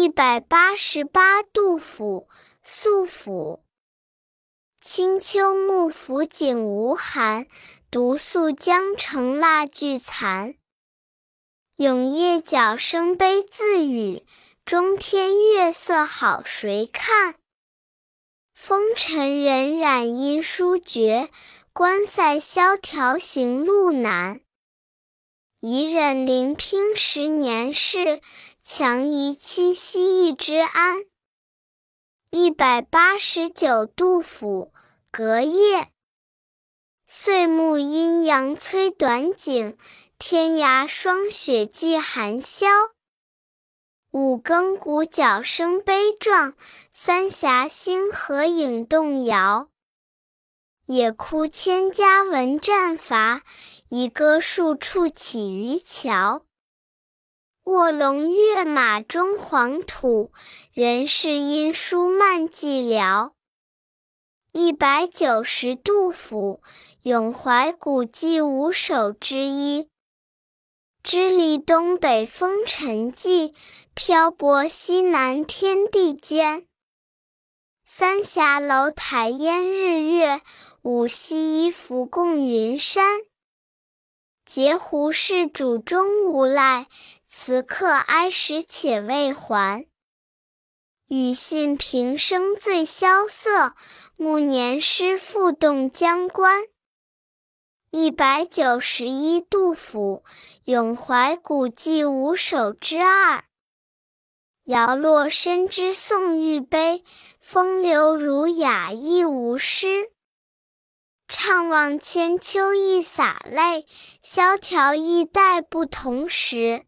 一百八十八，杜甫《宿府》。清秋幕府景无寒，独宿江城蜡炬残。永夜角声悲自语，中天月色好谁看？风尘荏苒因书绝，关塞萧条行路难。一忍临拼十年事，强移七夕一枝安。一百八十九，杜甫《隔夜》。岁暮阴阳催短景，天涯霜雪霁寒宵。五更鼓角声悲壮，三峡星河影动摇。野哭千家闻战伐，一歌数处起渔樵。卧龙跃马终黄土，人事因书漫寂寥。一百九十，杜甫《咏怀古迹五首之一》。支离东北风尘际，漂泊西南天地间。三峡楼台烟日月，五溪一浮共云山。嗟乎事主终无赖，辞客哀时且未还。与信平生最萧瑟，暮年诗赋动江关。一百九十一，杜甫《咏怀古迹五首之二》。摇落深知宋玉悲，风流儒雅亦无诗。怅望千秋一洒泪，萧条一代不同时。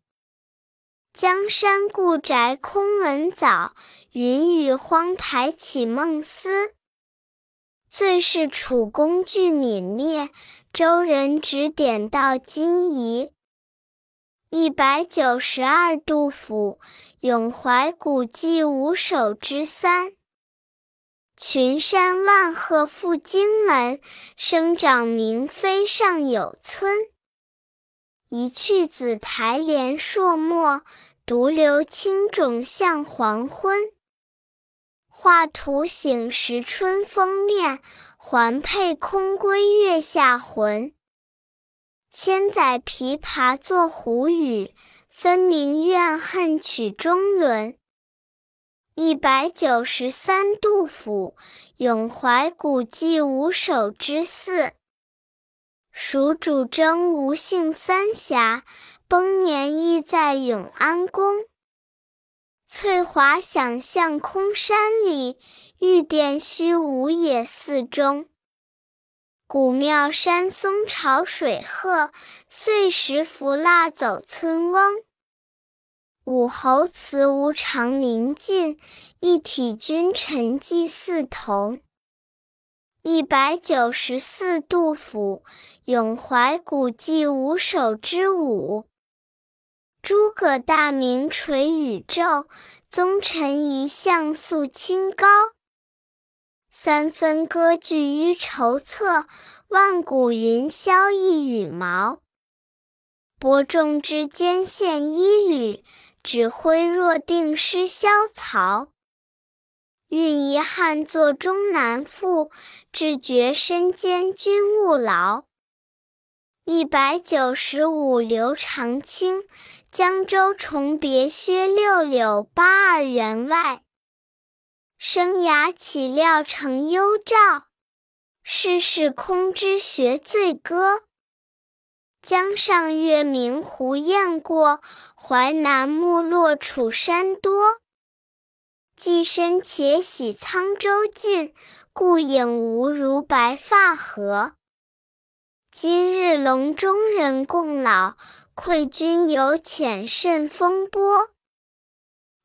江山故宅空闻早，云雨荒台起梦思。最是楚宫剧泯灭。周人指点到今宜。一百九十二，杜甫《咏怀古迹五首之三》。群山万壑赴荆门，生长明妃尚有村。一去紫苔连朔漠，独留青冢向黄昏。画图醒时春风面。环佩空归月下魂。千载琵琶作胡语，分明怨恨曲中伦。一百九十三，杜甫《咏怀古迹五首之四》。蜀主征吴姓三峡，崩年亦在永安宫。翠华想向空山里。玉殿虚无野寺中，古庙山松潮水鹤，碎石浮蜡走村翁。武侯祠无常临近，一体君臣祭祀同。一百九十四，杜甫《咏怀古迹五首之五》。诸葛大名垂宇宙，宗臣一向肃清高。三分割据于筹策，万古云霄一羽毛。伯仲之间献一缕，指挥若定失萧曹。欲遗汉作终南赋》，只觉身兼君务劳。一百九十五，刘长卿《江州重别薛六柳八二员外》。生涯岂料成幽照，世事空知学醉歌。江上月明胡雁过，淮南木落楚山多。寄身且喜沧州近，故影无如白发何。今日隆中人共老，愧君犹浅甚风波。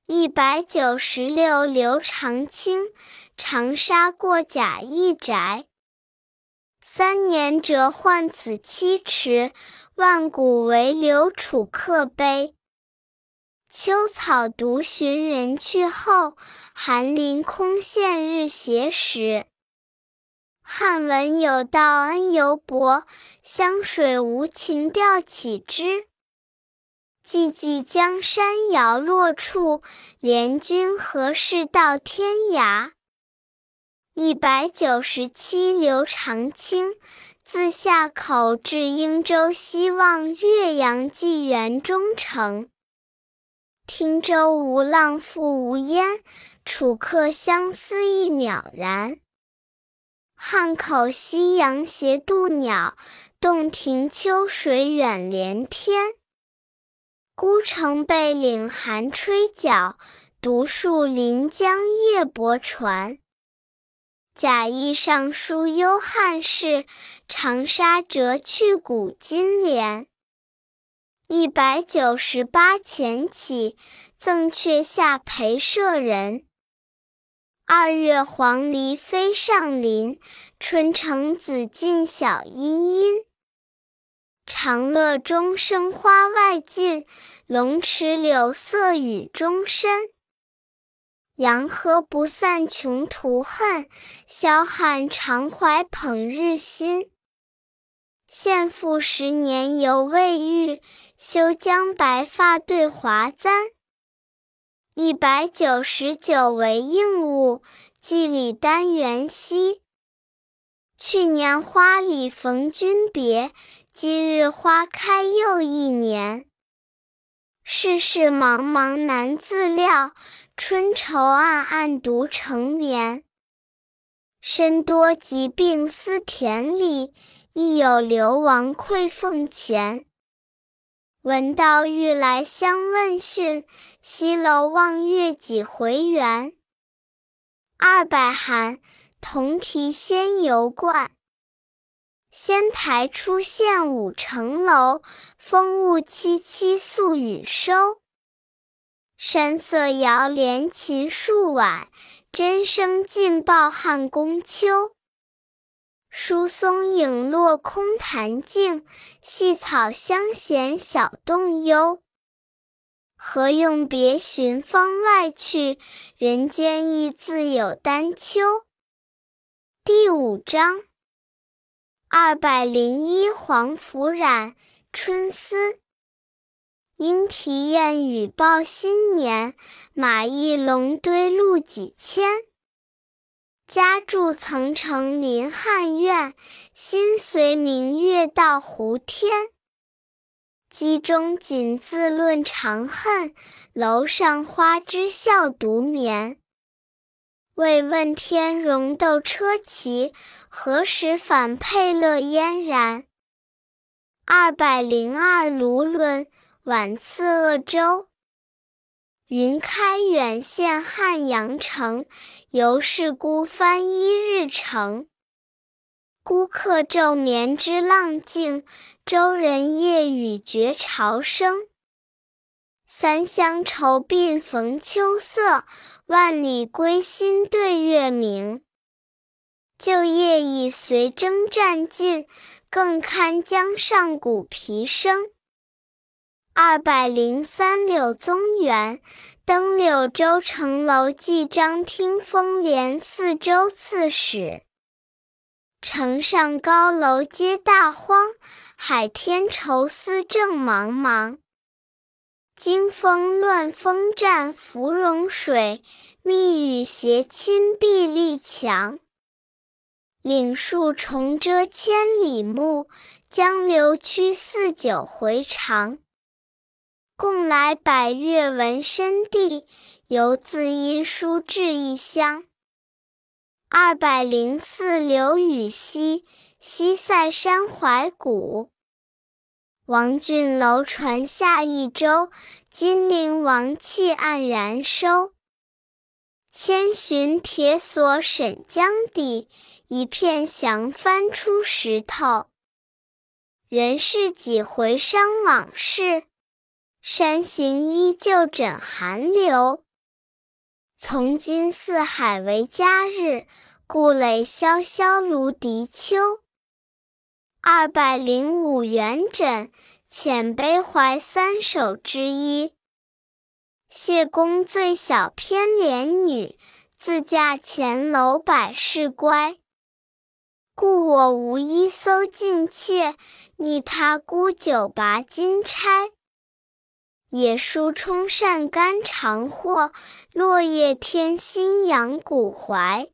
一百九十六，刘长卿长沙过贾谊宅。三年谪宦此七池，万古为刘楚客碑。秋草独寻人去后，寒林空见日斜时。汉文有道恩犹薄，湘水无情调起之。寂寂江山摇落处，怜君何事到天涯？一百九十七，刘长卿。自夏口至英州，西望岳阳，寄元中丞。汀州无浪复无烟，楚客相思意渺然。汉口夕阳斜渡鸟，洞庭秋水远连天。孤城背岭寒吹角，独树临江夜泊船。贾谊上书幽汉事，长沙折去古今联。一百九十八前起，赠阙下陪舍人。二月黄鹂飞上林，春城子劲晓阴阴。长乐钟声花外尽，龙池柳色雨中深。洋河不散穷途恨，萧汉常怀捧日新。献赋十年犹未遇，休将白发对华簪。一百九十九为应物，祭礼丹元兮。去年花里逢君别，今日花开又一年。世事茫茫难自料。春愁暗暗独成眠，身多疾病思田里，亦有流亡愧凤前。闻道欲来相问讯，西楼望月几回圆。二百寒，同题仙游观。仙台初现五层楼，风物凄凄宿雨收。山色遥怜秦树晚，真声尽报汉宫秋。疏松影落空潭静，细草香闲小洞幽。何用别寻芳外去？人间亦自有丹丘。第五章，二百零一黄甫冉，春思。莺啼燕语报新年，马邑龙堆路几千。家住层城临汉苑，心随明月到胡天。机中锦字论长恨，楼上花枝笑独眠。为问天容斗车骑，何时返佩乐嫣然？二百零二卢纶。晚次鄂州，云开远见汉阳城，犹是孤帆一日程。孤客昼眠知浪静，舟人夜语觉潮生。三湘愁鬓逢秋色，万里归心对月明。旧业已随征战尽，更堪江上鼓皮声。二百零三柳宗元，登柳州城楼记张听风帘四州刺史。城上高楼皆大荒，海天愁思正茫茫。惊风乱风战芙蓉水，密雨斜侵碧立墙。岭树重遮千里目，江流曲似九回肠。共来百越闻深地，犹自因书至异乡。二百零四刘禹锡，西塞山怀古。王浚楼船下益州，金陵王气黯然收。千寻铁锁沈江底，一片降帆出石头。人世几回伤往事。山行依旧枕寒流，从今四海为家日，故垒萧萧芦荻秋。二百零五元稹，遣悲怀三首之一。谢公最小偏怜女，自嫁前楼百事乖。故我无衣搜尽妾，拟他沽酒拔金钗。野树充善肝肠货，落叶添新养骨怀。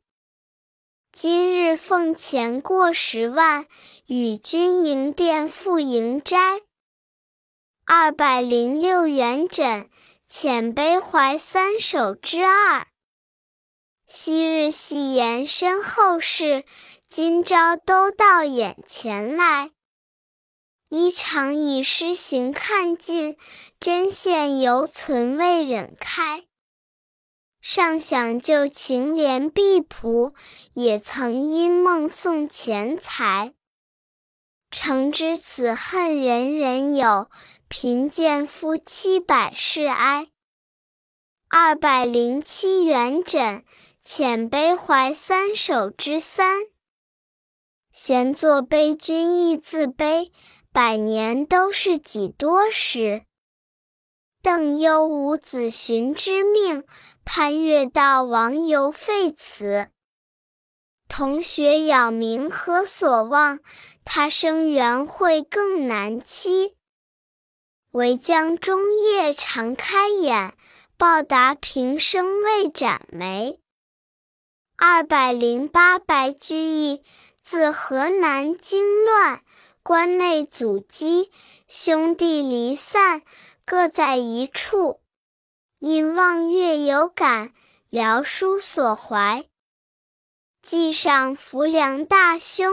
今日俸钱过十万，与君营殿赴营斋。二百零六元枕，遣悲怀三首之二。昔日戏言身后事，今朝都到眼前来。衣裳已施行看尽，针线犹存未忍开。尚想旧情怜婢仆，也曾因梦送钱财。诚知此恨人人有，贫贱夫妻百事哀。二百零七元枕，遣悲怀三首之三。闲坐悲君亦自悲。百年都是几多时？邓攸无子寻之命，攀越道王犹废辞。同学杳冥何所望？他生缘会更难期。唯将终夜常开眼，报答平生未展眉。二百零八白居易，自河南经乱。关内阻击，兄弟离散，各在一处。因望月有感，聊书所怀。既上浮梁大兄，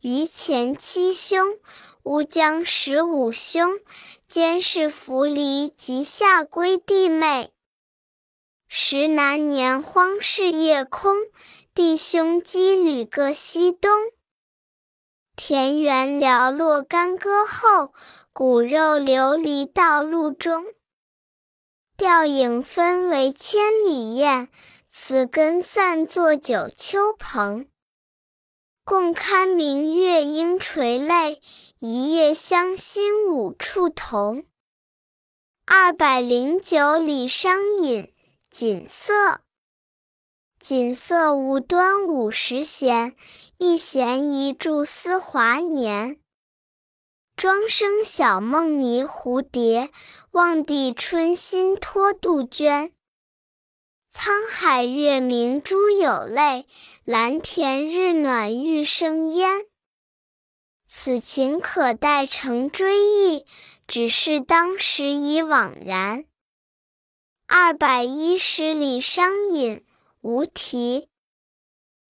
余前七兄，乌江十五兄，监视扶离及下归弟妹。时南年荒市夜空，弟兄羁旅各西东。田园寥落干戈后，骨肉流离道路中。吊影分为千里雁，此根散作九秋蓬。共堪明月应垂泪，一夜相心五处同。二百零九里商隐，锦瑟。锦瑟无端五十弦，一弦一柱思华年。庄生晓梦迷蝴蝶，望帝春心托杜鹃。沧海月明珠有泪，蓝田日暖玉生烟。此情可待成追忆，只是当时已惘然。二百一十里商隐。无题。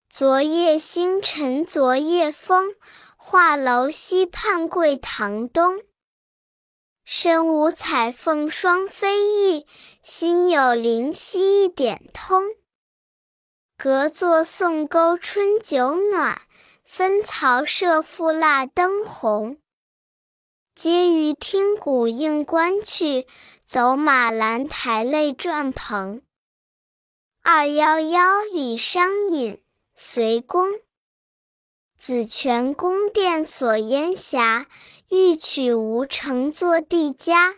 昨夜星辰昨夜风，画楼西畔桂堂东。身无彩凤双飞翼，心有灵犀一点通。隔座送钩春酒暖，分曹射覆蜡灯红。皆于听鼓应官去，走马兰台泪转蓬。二幺幺李商隐，隋公。紫泉宫殿锁烟霞，欲取吴城作帝家。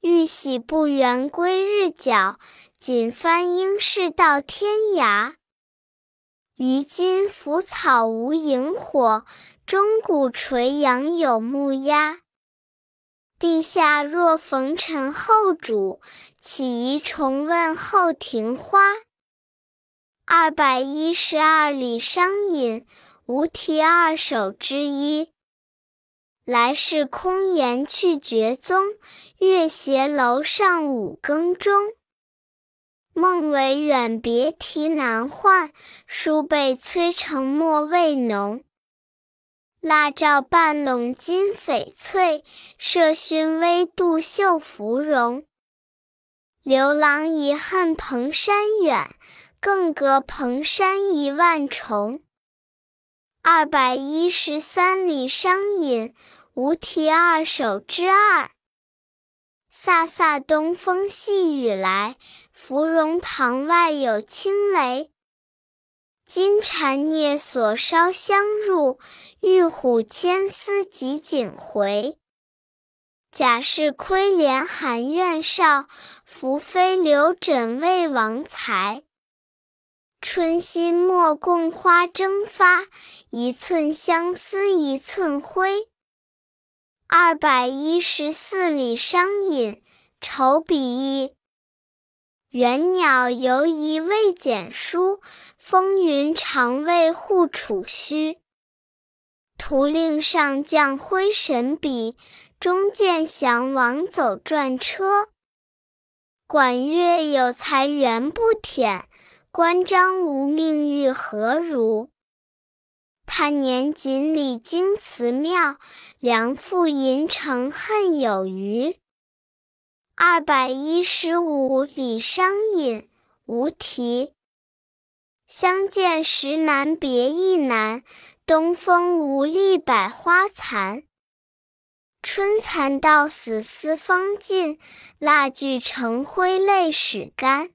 欲喜不缘归日角，锦帆应是到天涯。于今腐草无萤火，钟鼓垂杨有木鸦。地下若逢陈后主，岂宜重问后庭花？二百一十二里商隐，无题二首之一。来世空言去绝踪，月斜楼上五更钟。梦为远别啼难唤，书被催成墨未浓。蜡照半笼金翡翠，麝熏微度绣芙蓉。刘郎已恨蓬山远，更隔蓬山一万重。二百一十三里商隐，无题二首之二。飒飒东风细雨来，芙蓉塘外有轻雷。金蝉蹑锁烧香入，玉虎牵丝汲井回。贾氏窥帘含怨少，宓妃留枕为王才。春心莫共花争发，一寸相思一寸灰。二百一十四里商隐，愁比翼。猿鸟犹疑未检书，风云常为护楚虚。图令上将挥神笔，中见降王走转车。管乐有才原不忝，关张无命欲何如？他年锦里金祠庙，梁父吟成恨有余。二百一十五里商隐，无题。相见时难别亦难，东风无力百花残。春蚕到死丝方尽，蜡炬成灰泪始干。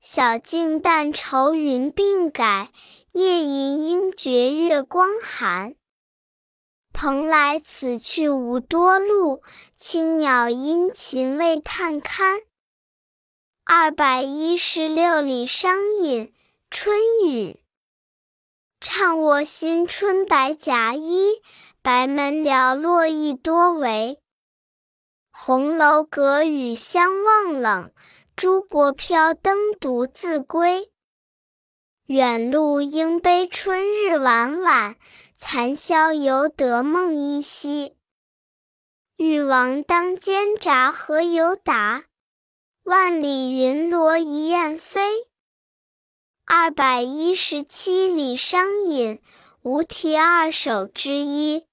晓镜但愁云鬓改，夜吟应觉月光寒。蓬莱此去无多路，青鸟殷勤为探看。二百一十六里商隐，春雨。唱我新春白夹衣，白门寥落意多为。红楼隔雨相望冷，珠箔飘灯独自归。远路应悲春日晚晚，残宵犹得梦依稀。玉王当间札何由达？万里云罗一雁飞。二百一十七里商隐，无题二首之一。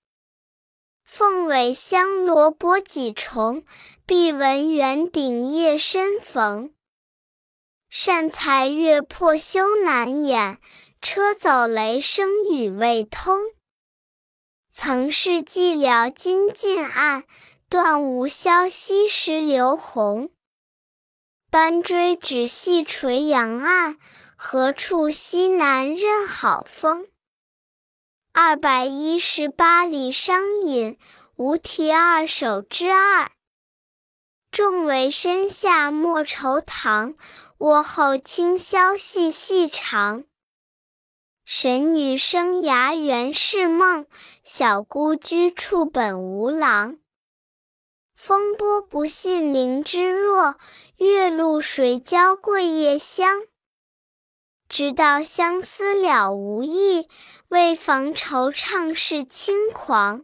凤尾香罗波几重，碧文圆顶夜深逢。善才月破羞难掩，车走雷声语未通。曾是寂寥今尽暗，断无消息时流红。班追只系垂杨岸，何处西南任好风？二百一十八里商隐，无题二首之二。众围深下莫愁堂，卧后清宵细细长。神女生涯原是梦，小姑居处本无郎。风波不信菱枝弱，月露谁教桂叶香？直到相思了无益，为防惆怅是轻狂。